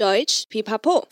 Deutsch Pipapo。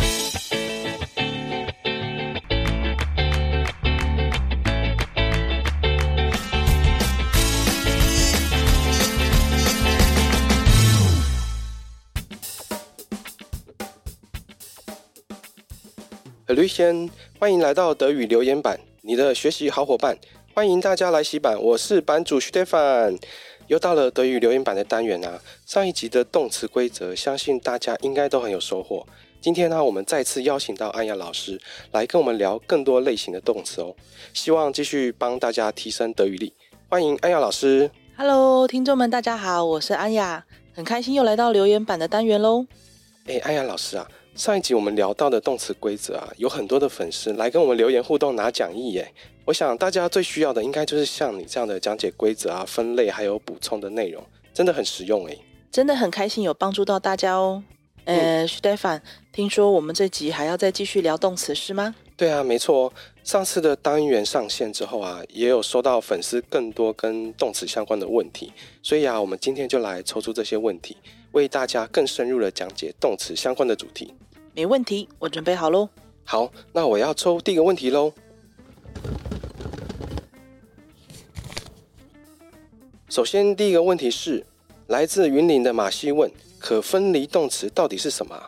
Hallöchen，欢迎来到德语留言板，你的学习好伙伴。欢迎大家来洗版，我是版主 Stefan。又到了德语留言板的单元啊！上一集的动词规则，相信大家应该都很有收获。今天呢，我们再次邀请到安雅老师来跟我们聊更多类型的动词哦。希望继续帮大家提升德语力。欢迎安雅老师。Hello，听众们，大家好，我是安雅，很开心又来到留言板的单元喽。哎，安雅老师啊，上一集我们聊到的动词规则啊，有很多的粉丝来跟我们留言互动拿讲义耶。我想大家最需要的应该就是像你这样的讲解规则啊、分类还有补充的内容，真的很实用诶。真的很开心有帮助到大家哦。呃，Stefan，听说我们这集还要再继续聊动词是吗？对啊，没错。上次的单元上线之后啊，也有收到粉丝更多跟动词相关的问题，所以啊，我们今天就来抽出这些问题，为大家更深入的讲解动词相关的主题。没问题，我准备好喽。好，那我要抽第一个问题喽。首先，第一个问题是来自云林的马西问：可分离动词到底是什么？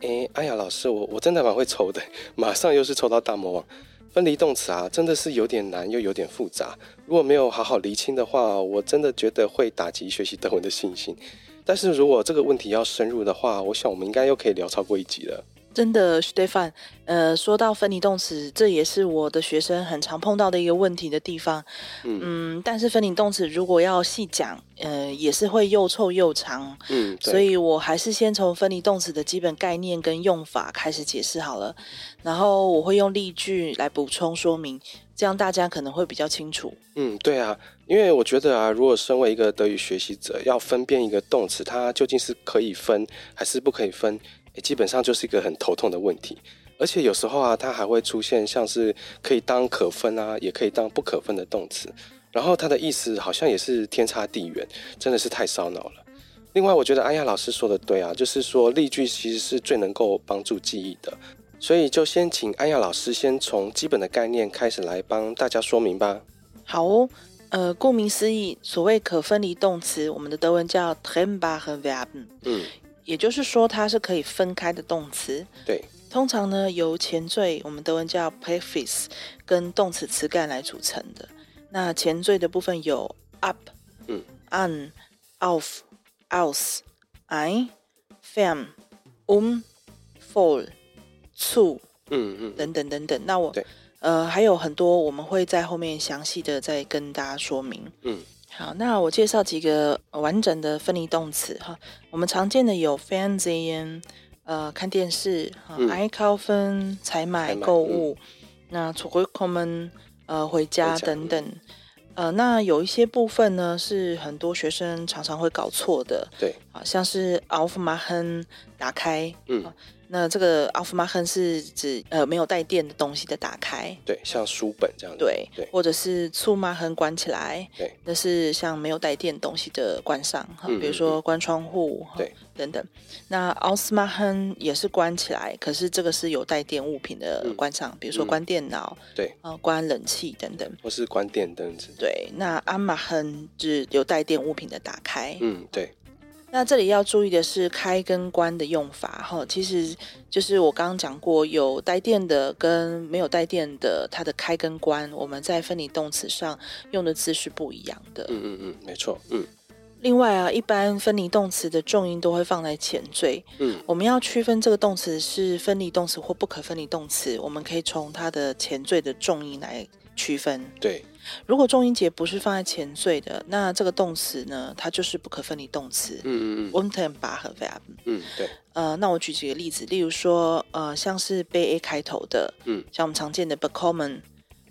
诶，哎呀，老师，我我真的蛮会抽的，马上又是抽到大魔王。分离动词啊，真的是有点难，又有点复杂。如果没有好好厘清的话，我真的觉得会打击学习德文的信心。但是如果这个问题要深入的话，我想我们应该又可以聊超过一集了。真的，Stefan，呃，说到分离动词，这也是我的学生很常碰到的一个问题的地方。嗯，嗯，但是分离动词如果要细讲，呃，也是会又臭又长。嗯，所以我还是先从分离动词的基本概念跟用法开始解释好了，然后我会用例句来补充说明，这样大家可能会比较清楚。嗯，对啊，因为我觉得啊，如果身为一个德语学习者，要分辨一个动词，它究竟是可以分还是不可以分。基本上就是一个很头痛的问题，而且有时候啊，它还会出现像是可以当可分啊，也可以当不可分的动词，然后它的意思好像也是天差地远，真的是太烧脑了。另外，我觉得安亚老师说的对啊，就是说例句其实是最能够帮助记忆的，所以就先请安亚老师先从基本的概念开始来帮大家说明吧。好哦，呃，顾名思义，所谓可分离动词，我们的德文叫 trennbare Verben。嗯。也就是说，它是可以分开的动词。对，通常呢，由前缀，我们德文叫 prefix 跟动词词干来组成的。那前缀的部分有 up 嗯，an、auf、aus、ein、fern、um、voll、zu，嗯嗯，等等等等。那我，呃，还有很多，我们会在后面详细的再跟大家说明。嗯。好，那我介绍几个完整的分离动词哈。我们常见的有 Fernsehen，呃，看电视哈，einkaufen，采买购物，嗯、那 zurückkommen，呃，回家等等。呃，那有一些部分呢，是很多学生常常会搞错的。对，啊，像是 aufmachen，打开，嗯。那这个 aufmachen 是指呃没有带电的东西的打开，对，像书本这样子，对，对，或者是 zumachen 关起来，对，那是像没有带电东西的关上哈，比如说关窗户，对，等等。那 ausmachen 也是关起来，可是这个是有带电物品的关上，嗯、比如说关电脑，对，啊，关冷气等等，或是关电灯子，对。那 anmachen 是有带电物品的打开，嗯，对。那这里要注意的是开跟关的用法哈，其实就是我刚刚讲过，有带电的跟没有带电的，它的开跟关，我们在分离动词上用的字是不一样的。嗯嗯嗯，没错。嗯。另外啊，一般分离动词的重音都会放在前缀。嗯。我们要区分这个动词是分离动词或不可分离动词，我们可以从它的前缀的重音来区分。对。如果重音节不是放在前缀的，那这个动词呢，它就是不可分离动词。嗯嗯嗯。Untrennbare Verben。嗯，对。呃，那我举几个例子，例如说，呃，像是 ba 开头的，嗯，像我们常见的 b e c o m m e n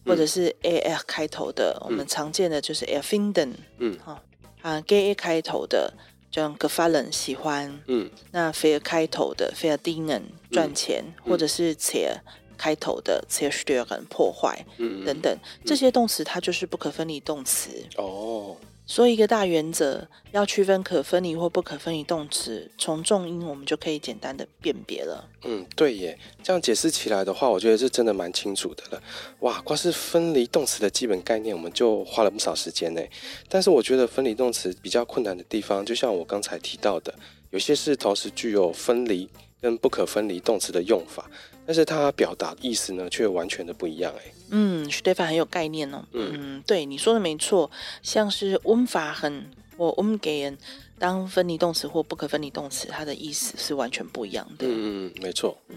或者是 a f 开头的，嗯、我们常见的就是 erfinden，嗯，哈，啊，ga 开头的，像 gefallen 喜欢，嗯，那 fair 开头的 fair dienen 赚钱，嗯、或者是 zer 开头的 zerstören 破坏，嗯，等等，这些动词它就是不可分离动词。哦，所以一个大原则要区分可分离或不可分离动词，从重音我们就可以简单的辨别了。嗯，对耶，这样解释起来的话，我觉得是真的蛮清楚的了。哇，光是分离动词的基本概念，我们就花了不少时间呢。但是我觉得分离动词比较困难的地方，就像我刚才提到的，有些是同时具有分离跟不可分离动词的用法。但是它表达意思呢，却完全的不一样哎。嗯，Stefan 很有概念哦。嗯，嗯对，你说的没错，像是 umfahren 或 umgehen 当分离动词或不可分离动词，它的意思是完全不一样的。嗯嗯，没错。嗯，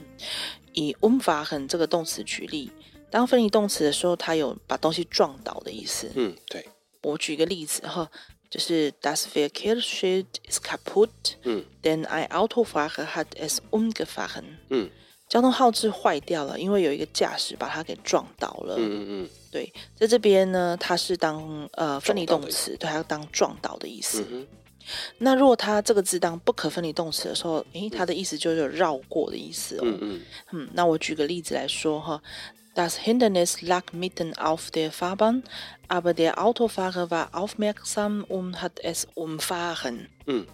以 umfahren 这个动词举例，当分离动词的时候，它有把东西撞倒的意思。嗯，对。我举个例子哈，就是 Das Verkehrsschild ist kaputt。嗯，denn ein Autofahrer hat es umgefahren。嗯。交通号志坏掉了，因为有一个驾驶把它给撞倒了。嗯嗯嗯，对，在这边呢，它是当呃分离动词，对，它要当撞倒的意思。嗯哼。那如果它这个字当不可分离动词的时候，诶，它的意思就是有绕过的意思哦。嗯嗯。嗯，那我举个例子来说哈，Das Hindernis lag mitten auf der Fahrbahn, aber der Autofahrer war aufmerksam und hat es umfahren。嗯。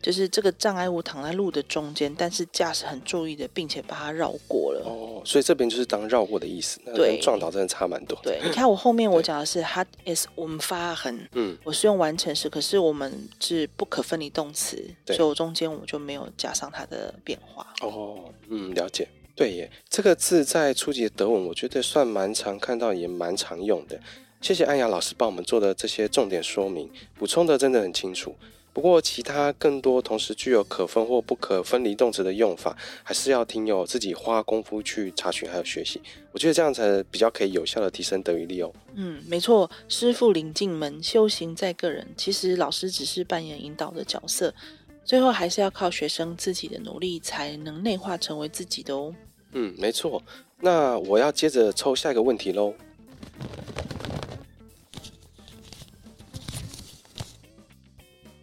就是这个障碍物躺在路的中间，但是驾驶很注意的，并且把它绕过了。哦，所以这边就是当绕过的意思。对，撞倒真的差蛮多。对，你看我后面我讲的是 hat es umfahren，嗯，我是用完成时，可是我们是不可分离动词，所以我中间我就没有加上它的变化。哦，嗯，了解。对耶，这个字在初级的德文，我觉得算蛮常看到，也蛮常用的。谢谢安雅老师帮我们做的这些重点说明，补充的真的很清楚。不过，其他更多同时具有可分或不可分离动词的用法，还是要听友自己花功夫去查询还有学习。我觉得这样才比较可以有效的提升德语力哦。嗯，没错，师傅领进门，修行在个人。其实老师只是扮演引导的角色，最后还是要靠学生自己的努力，才能内化成为自己的哦。嗯，没错。那我要接着抽下一个问题喽。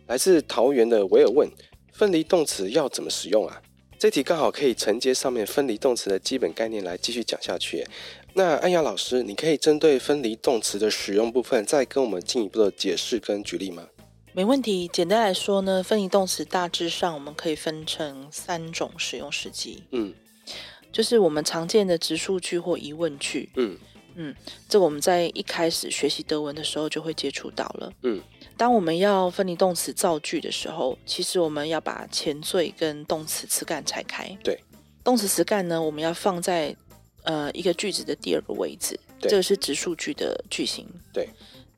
来自桃园的维尔问：分离动词要怎么使用啊？这题刚好可以承接上面分离动词的基本概念来继续讲下去。那安雅老师，你可以针对分离动词的使用部分，再跟我们进一步的解释跟举例吗？没问题。简单来说呢，分离动词大致上我们可以分成三种使用时机。嗯，就是我们常见的直述句或疑问句。嗯嗯，这我们在一开始学习德文的时候就会接触到了。嗯。当我们要分离动词造句的时候，其实我们要把前缀跟动词词干拆开。对，动词词干呢，我们要放在呃一个句子的第二个位置。这个是直述句的句型。对，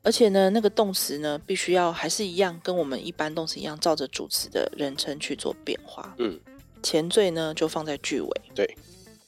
而且呢，那个动词呢，必须要还是一样，跟我们一般动词一样，照着主词的人称去做变化。嗯，前缀呢就放在句尾。对。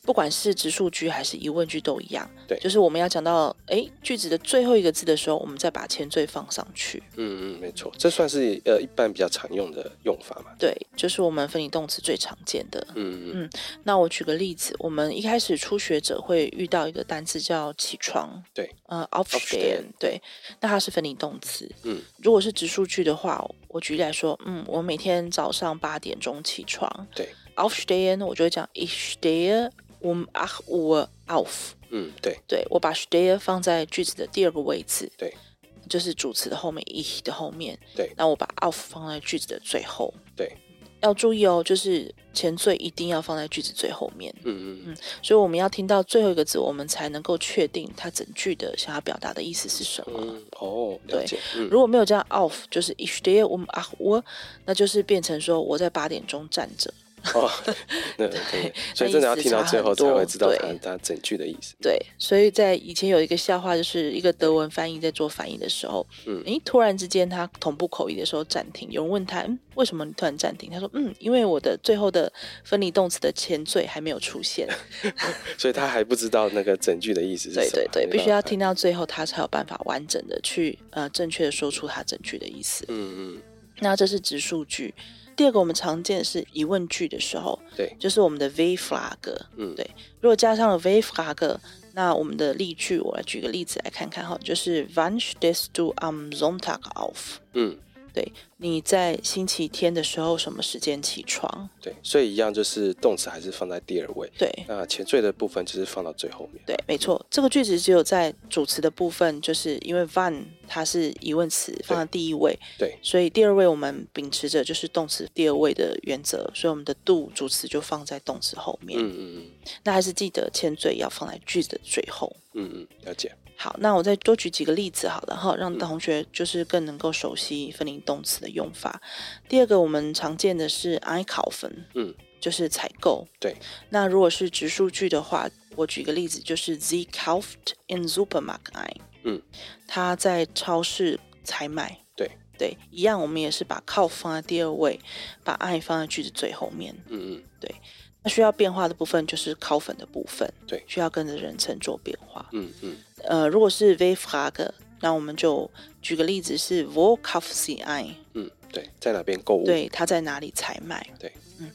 不管是直述句还是疑问句都一样，对，就是我们要讲到哎句子的最后一个字的时候，我们再把前缀放上去。嗯嗯，没错，这算是呃一般比较常用的用法嘛。对，就是我们分离动词最常见的。嗯嗯，那我举个例子，我们一开始初学者会遇到一个单词叫起床。对，呃，aufstehen。对，那它是分离动词。嗯，如果是直述句的话，我举例来说，嗯，我每天早上八点钟起床。对，aufstehen，我就会讲 ich stehe um acht Uhr auf。嗯，对，对我把 stehe 放在句子的第二个位置，对，就是主词的后面，ich 的后面，对，那我把 auf 放在句子的最后，对，要注意哦，就是前缀一定要放在句子最后面，嗯嗯嗯，所以我们要听到最后一个字，我们才能够确定它整句的想要表达的意思是什么。嗯、哦。对，如果没有这样 auf，就是 ich stehe um acht Uhr，那就是变成说我在八点钟站着。哦，那可以，所以真的要听到最后才会知道它它整句的意思。对，所以在以前有一个笑话，就是一个德文翻译在做翻译的时候，嗯，诶，突然之间他同步口译的时候暂停，有人问他，嗯，为什么你突然暂停？他说，嗯，因为我的最后的分离动词的前缀还没有出现，所以他还不知道那个整句的意思是什么。对对对，必须要听到最后，他才有办法完整的去呃正确的说出他整句的意思。嗯嗯，那这是直述句。第二个我们常见的是疑问句的时候，对，就是我们的 wie Frage，嗯，对。如果加上了 wie Frage，那我们的例句，我来举个例子来看看哈，就是 Wann stehst du am Sonntag auf？嗯，对，你在星期天的时候什么时间起床？对，所以一样就是动词还是放在第二位。对，那前缀的部分就是放到最后面。对，没错，这个句子只有在主词的部分，就是因为 wann 它是疑问词放在第一位。对，所以第二位我们秉持着就是动词第二位的原则，所以我们的 do 主词就放在动词后面。嗯嗯嗯。那还是记得前缀要放在句子的最后。嗯嗯，了解。好，那我再多举几个例子好了哈，让同学就是更能够熟悉分离动词的用法。嗯、第二个我们常见的是 einkaufen，嗯，就是采购。对，那如果是直述句的话，我举个例子，就是 Sie kauft in Supermarkt ein，嗯，他在超市采买。对对，一样，我们也是把 kauf 放在第二位，把 ein 放在句子最后面。嗯嗯，对。那需要变化的部分就是 kaufen 的部分，对，需要跟着人称做变化。嗯嗯。呃，如果是 wer fragt，那我们就举个例子是 Wo kauft sie ein？嗯，对，在哪边购物？对，他在哪里采买？对，嗯。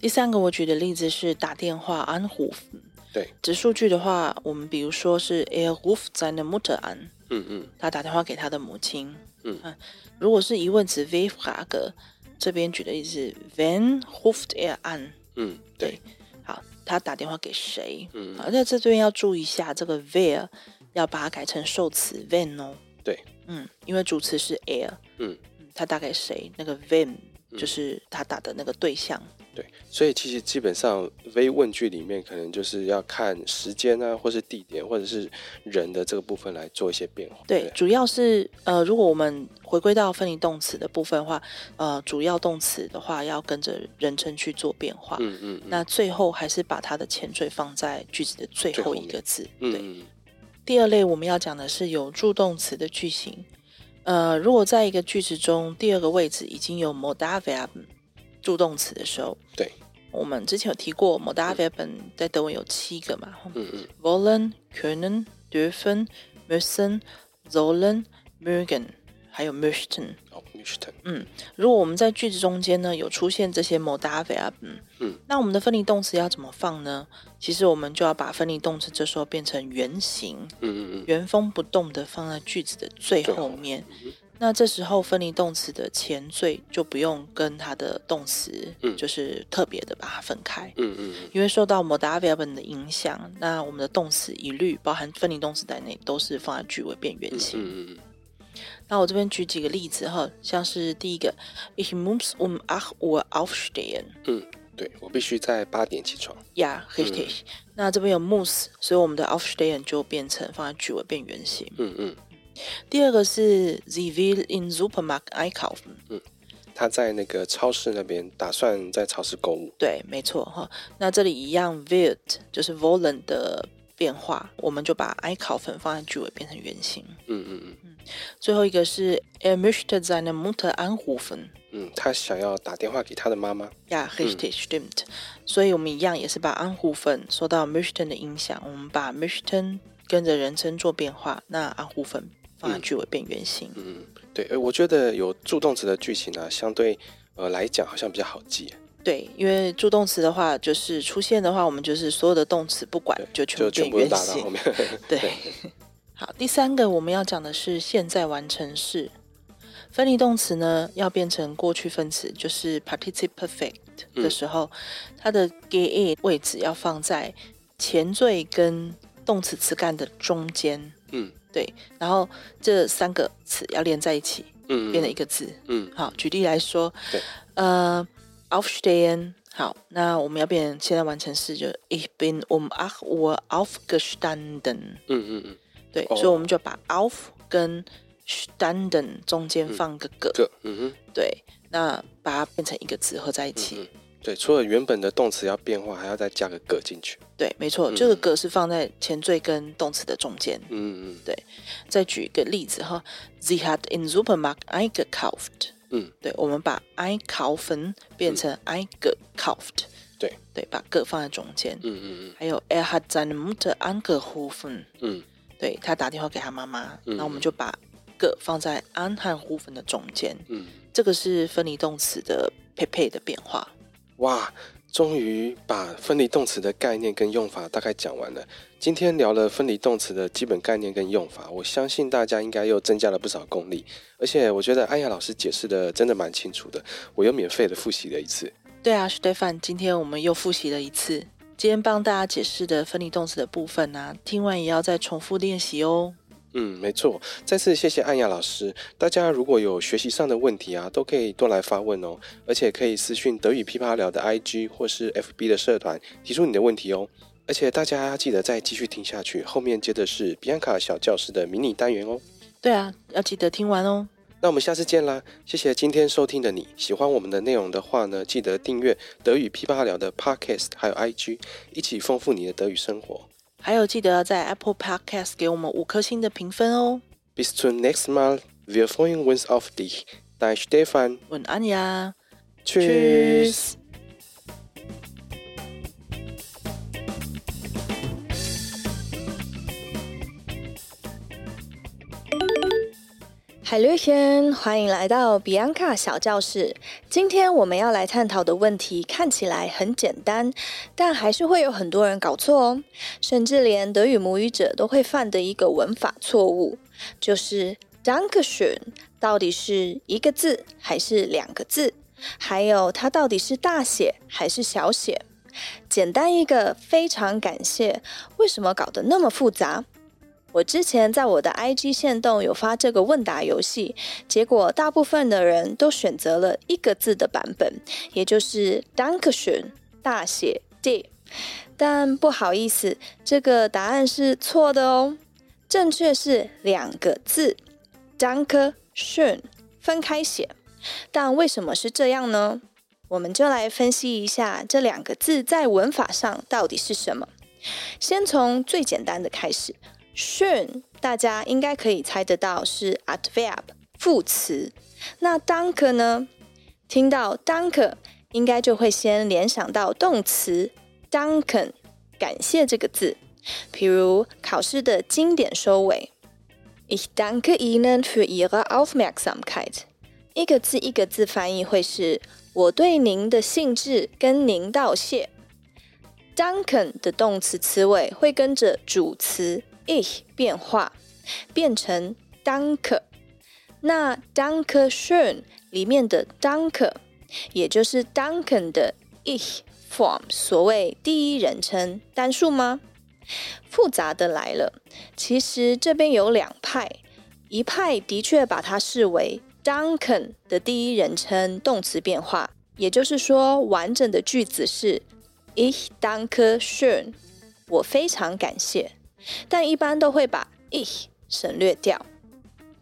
第三个我举的例子是打电话 anrufen。对，指数据的话，我们比如说是 Er ruft seine Mutter an。嗯嗯，他打电话给他的母亲。嗯，嗯，如果是疑问词 wer fragt，这边举的例子是 Wen ruft er an？嗯，对。好，他打电话给谁？嗯，好，那这边要注意一下这个 wer。要把它改成受词 wen 哦，对，嗯，因为主词是 air 嗯，他打给谁？那个 wen 就是他打的那个对象，对，所以其实基本上 V 问句里面可能就是要看时间啊，或是地点，或者是人的这个部分来做一些变化。对，对主要是呃，如果我们回归到分离动词的部分的话，呃，主要动词的话要跟着人称去做变化，嗯嗯，嗯，那最后还是把它的前缀放在句子的最后一个字，对。嗯第二类我们要讲的是有助动词的句型，呃，如果在一个句子中第二个位置已经有 Modalverb 助动词的时候，对，我们之前有提过 Modalverb 在德文有七个嘛，嗯嗯，wollen、können、dürfen、müssen、sollen、mögen，还有 möchten。嗯，如果我们在句子中间呢有出现这些 Modalverb，嗯，那我们的分离动词要怎么放呢？其实我们就要把分离动词这时候变成原形，嗯嗯嗯，原封不动的放在句子的最后面。嗯、那这时候分离动词的前缀就不用跟它的动词，嗯，就是特别的把它分开，嗯嗯，因为受到 Modalverb 的影响，那我们的动词一律包含分离动词在内都是放在句尾变原形，嗯嗯嗯。那我这边举几个例子哈，像是第一个，Ich muss um acht Uhr aufstehen。嗯，对，我必须在八点起床。Ja, richtig。嗯、那这边有 muss，所以我们的 aufstehen 就变成放在句尾变原形。嗯嗯。第二个是 The will in Supermarkt einkaufen。嗯，他在那个超市那边打算在超市购物。对，没错哈。那这里一样，wird 就是 wollen 的变化，我们就把 einkaufen 放在句尾变成原形。嗯嗯嗯。最后一个是 Er möchte seine Mutter anrufen。嗯，他想要打电话给他的妈妈。Ja, richtig, stimmt。所以我们一样也是把 anrufen 受到 möchten 的影响，我们把 möchten 跟着人称做变化，那 anrufen 放在句尾变原形。嗯，对，我觉得有助动词的句型呢，相对呃来讲好像比较好记。对，因为助动词的话，就是出现的话，我们就是所有的动词不管就全部变原形。打到后面。对。好，第三个我们要讲的是现在完成式分离动词呢，要变成过去分词，就是 participle perfect 的时候，嗯、它的 ge 位置要放在前缀跟动词词干的中间。嗯，对，然后这三个词要连在一起，嗯，变成一个字。嗯，好，举例来说，对，呃，aufstehen，好，那我们要变现在完成式，就 ich bin um acht Uhr aufgestanden。嗯嗯嗯。对，所以我们就把 auf 跟 standen 中间放个个，个，嗯哼，对，那把它变成一个字合在一起。嗯，对，除了原本的动词要变化，还要再加个个进去。对，没错，这个个是放在前缀跟动词的中间。嗯嗯，对。再举一个例子哈，Sie hat in Supermarkt eingekauft。嗯，对，我们把 einkaufen 变成 eingekauft。对对，把个放在中间。嗯嗯嗯。还有 Er hat seine Mutter angerufen。嗯。对，他打电话给他妈妈，那、嗯、我们就把个放在 an 和 rufen 的中间。嗯，这个是分离动词的配配的变化。哇，终于把分离动词的概念跟用法大概讲完了。今天聊了分离动词的基本概念跟用法，我相信大家应该又增加了不少功力。而且我觉得安雅老师解释的真的蛮清楚的，我又免费的复习了一次。对啊，Stefan，今天我们又复习了一次。今天帮大家解释的分离动词的部分啊，听完也要再重复练习哦。嗯，没错。再次谢谢安雅老师。大家如果有学习上的问题啊，都可以多来发问哦。而且可以私讯德语噼啪聊的 IG 或是 FB 的社团提出你的问题哦。而且大家要记得再继续听下去，后面接的是比安卡小教室的迷你单元哦。对啊，要记得听完哦。那我们下次见啦！谢谢今天收听的你，喜欢我们的内容的话呢，记得订阅德语噼啪聊的 Podcast 还有 IG，一起丰富你的德语生活。还有，记得要在 Apple Podcast 给我们五颗星的评分哦。Bis zum nächsten Mal, wir freuen uns auf dich. Dein Stefan und Anja. Tschüss. 海伦欢迎来到比安卡小教室。今天我们要来探讨的问题看起来很简单，但还是会有很多人搞错哦。甚至连德语母语者都会犯的一个文法错误，就是 Dankeschön 到底是一个字还是两个字？还有它到底是大写还是小写？简单一个非常感谢，为什么搞得那么复杂？我之前在我的 IG 限动有发这个问答游戏，结果大部分的人都选择了一个字的版本，也就是 Dankeschön 大写 D。但不好意思，这个答案是错的哦，正确是两个字 Dankeschön 分开写。但为什么是这样呢？我们就来分析一下这两个字在文法上到底是什么。先从最简单的开始。Schön 大家应该可以猜得到是 adverb 副词。那 dunk 呢？听到 dunk，应该就会先联想到动词 dunken 感谢这个字。譬如考试的经典收尾，Ich danke Ihnen für Ihre Aufmerksamkeit。一个字一个字翻译会是我对您的兴致跟您道谢。danken 的动词词尾会跟着主词。Ich 变化变成 danke，那 danke schön 里面的 danke，也就是 danken 的 ich form，所谓第一人称单数吗？复杂的来了，其实这边有两派，一派的确把它视为 danken 的第一人称动词变化，也就是说完整的句子是 ich danke schön，我非常感谢。但一般都会把 ich 省略掉。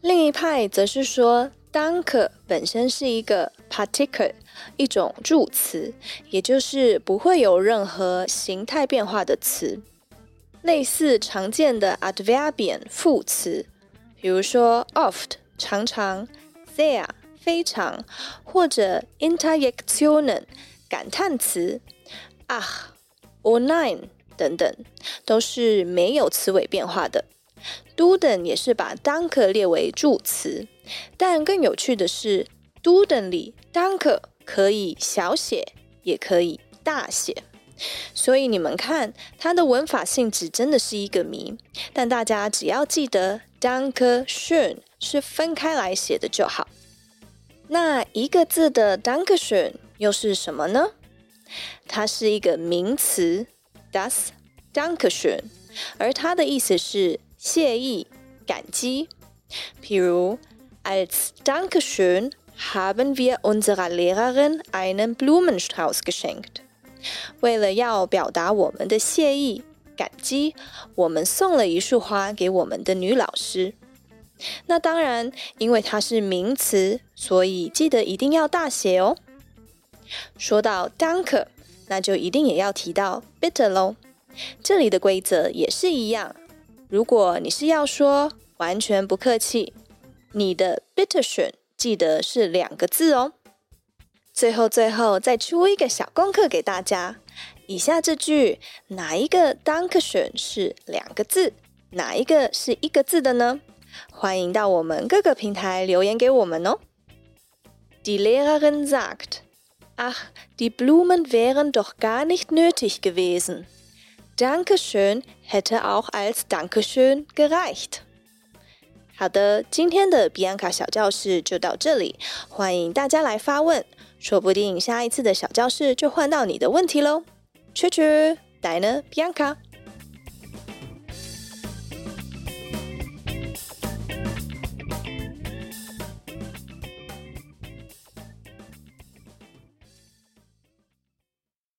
另一派则是说，danke 本身是一个 Partikel，一种助词，也就是不会有任何形态变化的词，类似常见的 adverbian 副词，比如说 oft 常常，there 非常，或者 interjectionen 感叹词，ach or nine。等等，都是没有词尾变化的。Duden 也是把 Danke 列为助词，但更有趣的是，Duden 里 Danke 可以小写，也可以大写。所以你们看，它的文法性质真的是一个谜。但大家只要记得 Danke schön 是分开来写的就好。那一个字的 Danke schön 又是什么呢？它是一个名词。Das Dankeschön，而它的意思是谢意、感激。譬如，Als Dankeschön haben wir unserer Lehrerin einen Blumenstrauß geschenkt。为了要表达我们的谢意、感激，我们送了一束花给我们的女老师。那当然，因为它是名词，所以记得一定要大写哦。说到 Danke。那就一定也要提到 bitter 喽。这里的规则也是一样。如果你是要说完全不客气，你的 bitte schön 记得是两个字哦。最后最后再出一个小功课给大家：以下这句哪一个 danke 选是两个字，哪一个是一个字的呢？欢迎到我们各个平台留言给我们哦。Die Lehrerin sagt Ach, die Blumen wären doch gar nicht nötig gewesen. Dankeschön hätte auch als Dankeschön gereicht. 好的，今天的比安卡小教室就到这里，欢迎大家来发问，说不定下一次的小教室就换到你的问题喽。去去，Deine Bianca。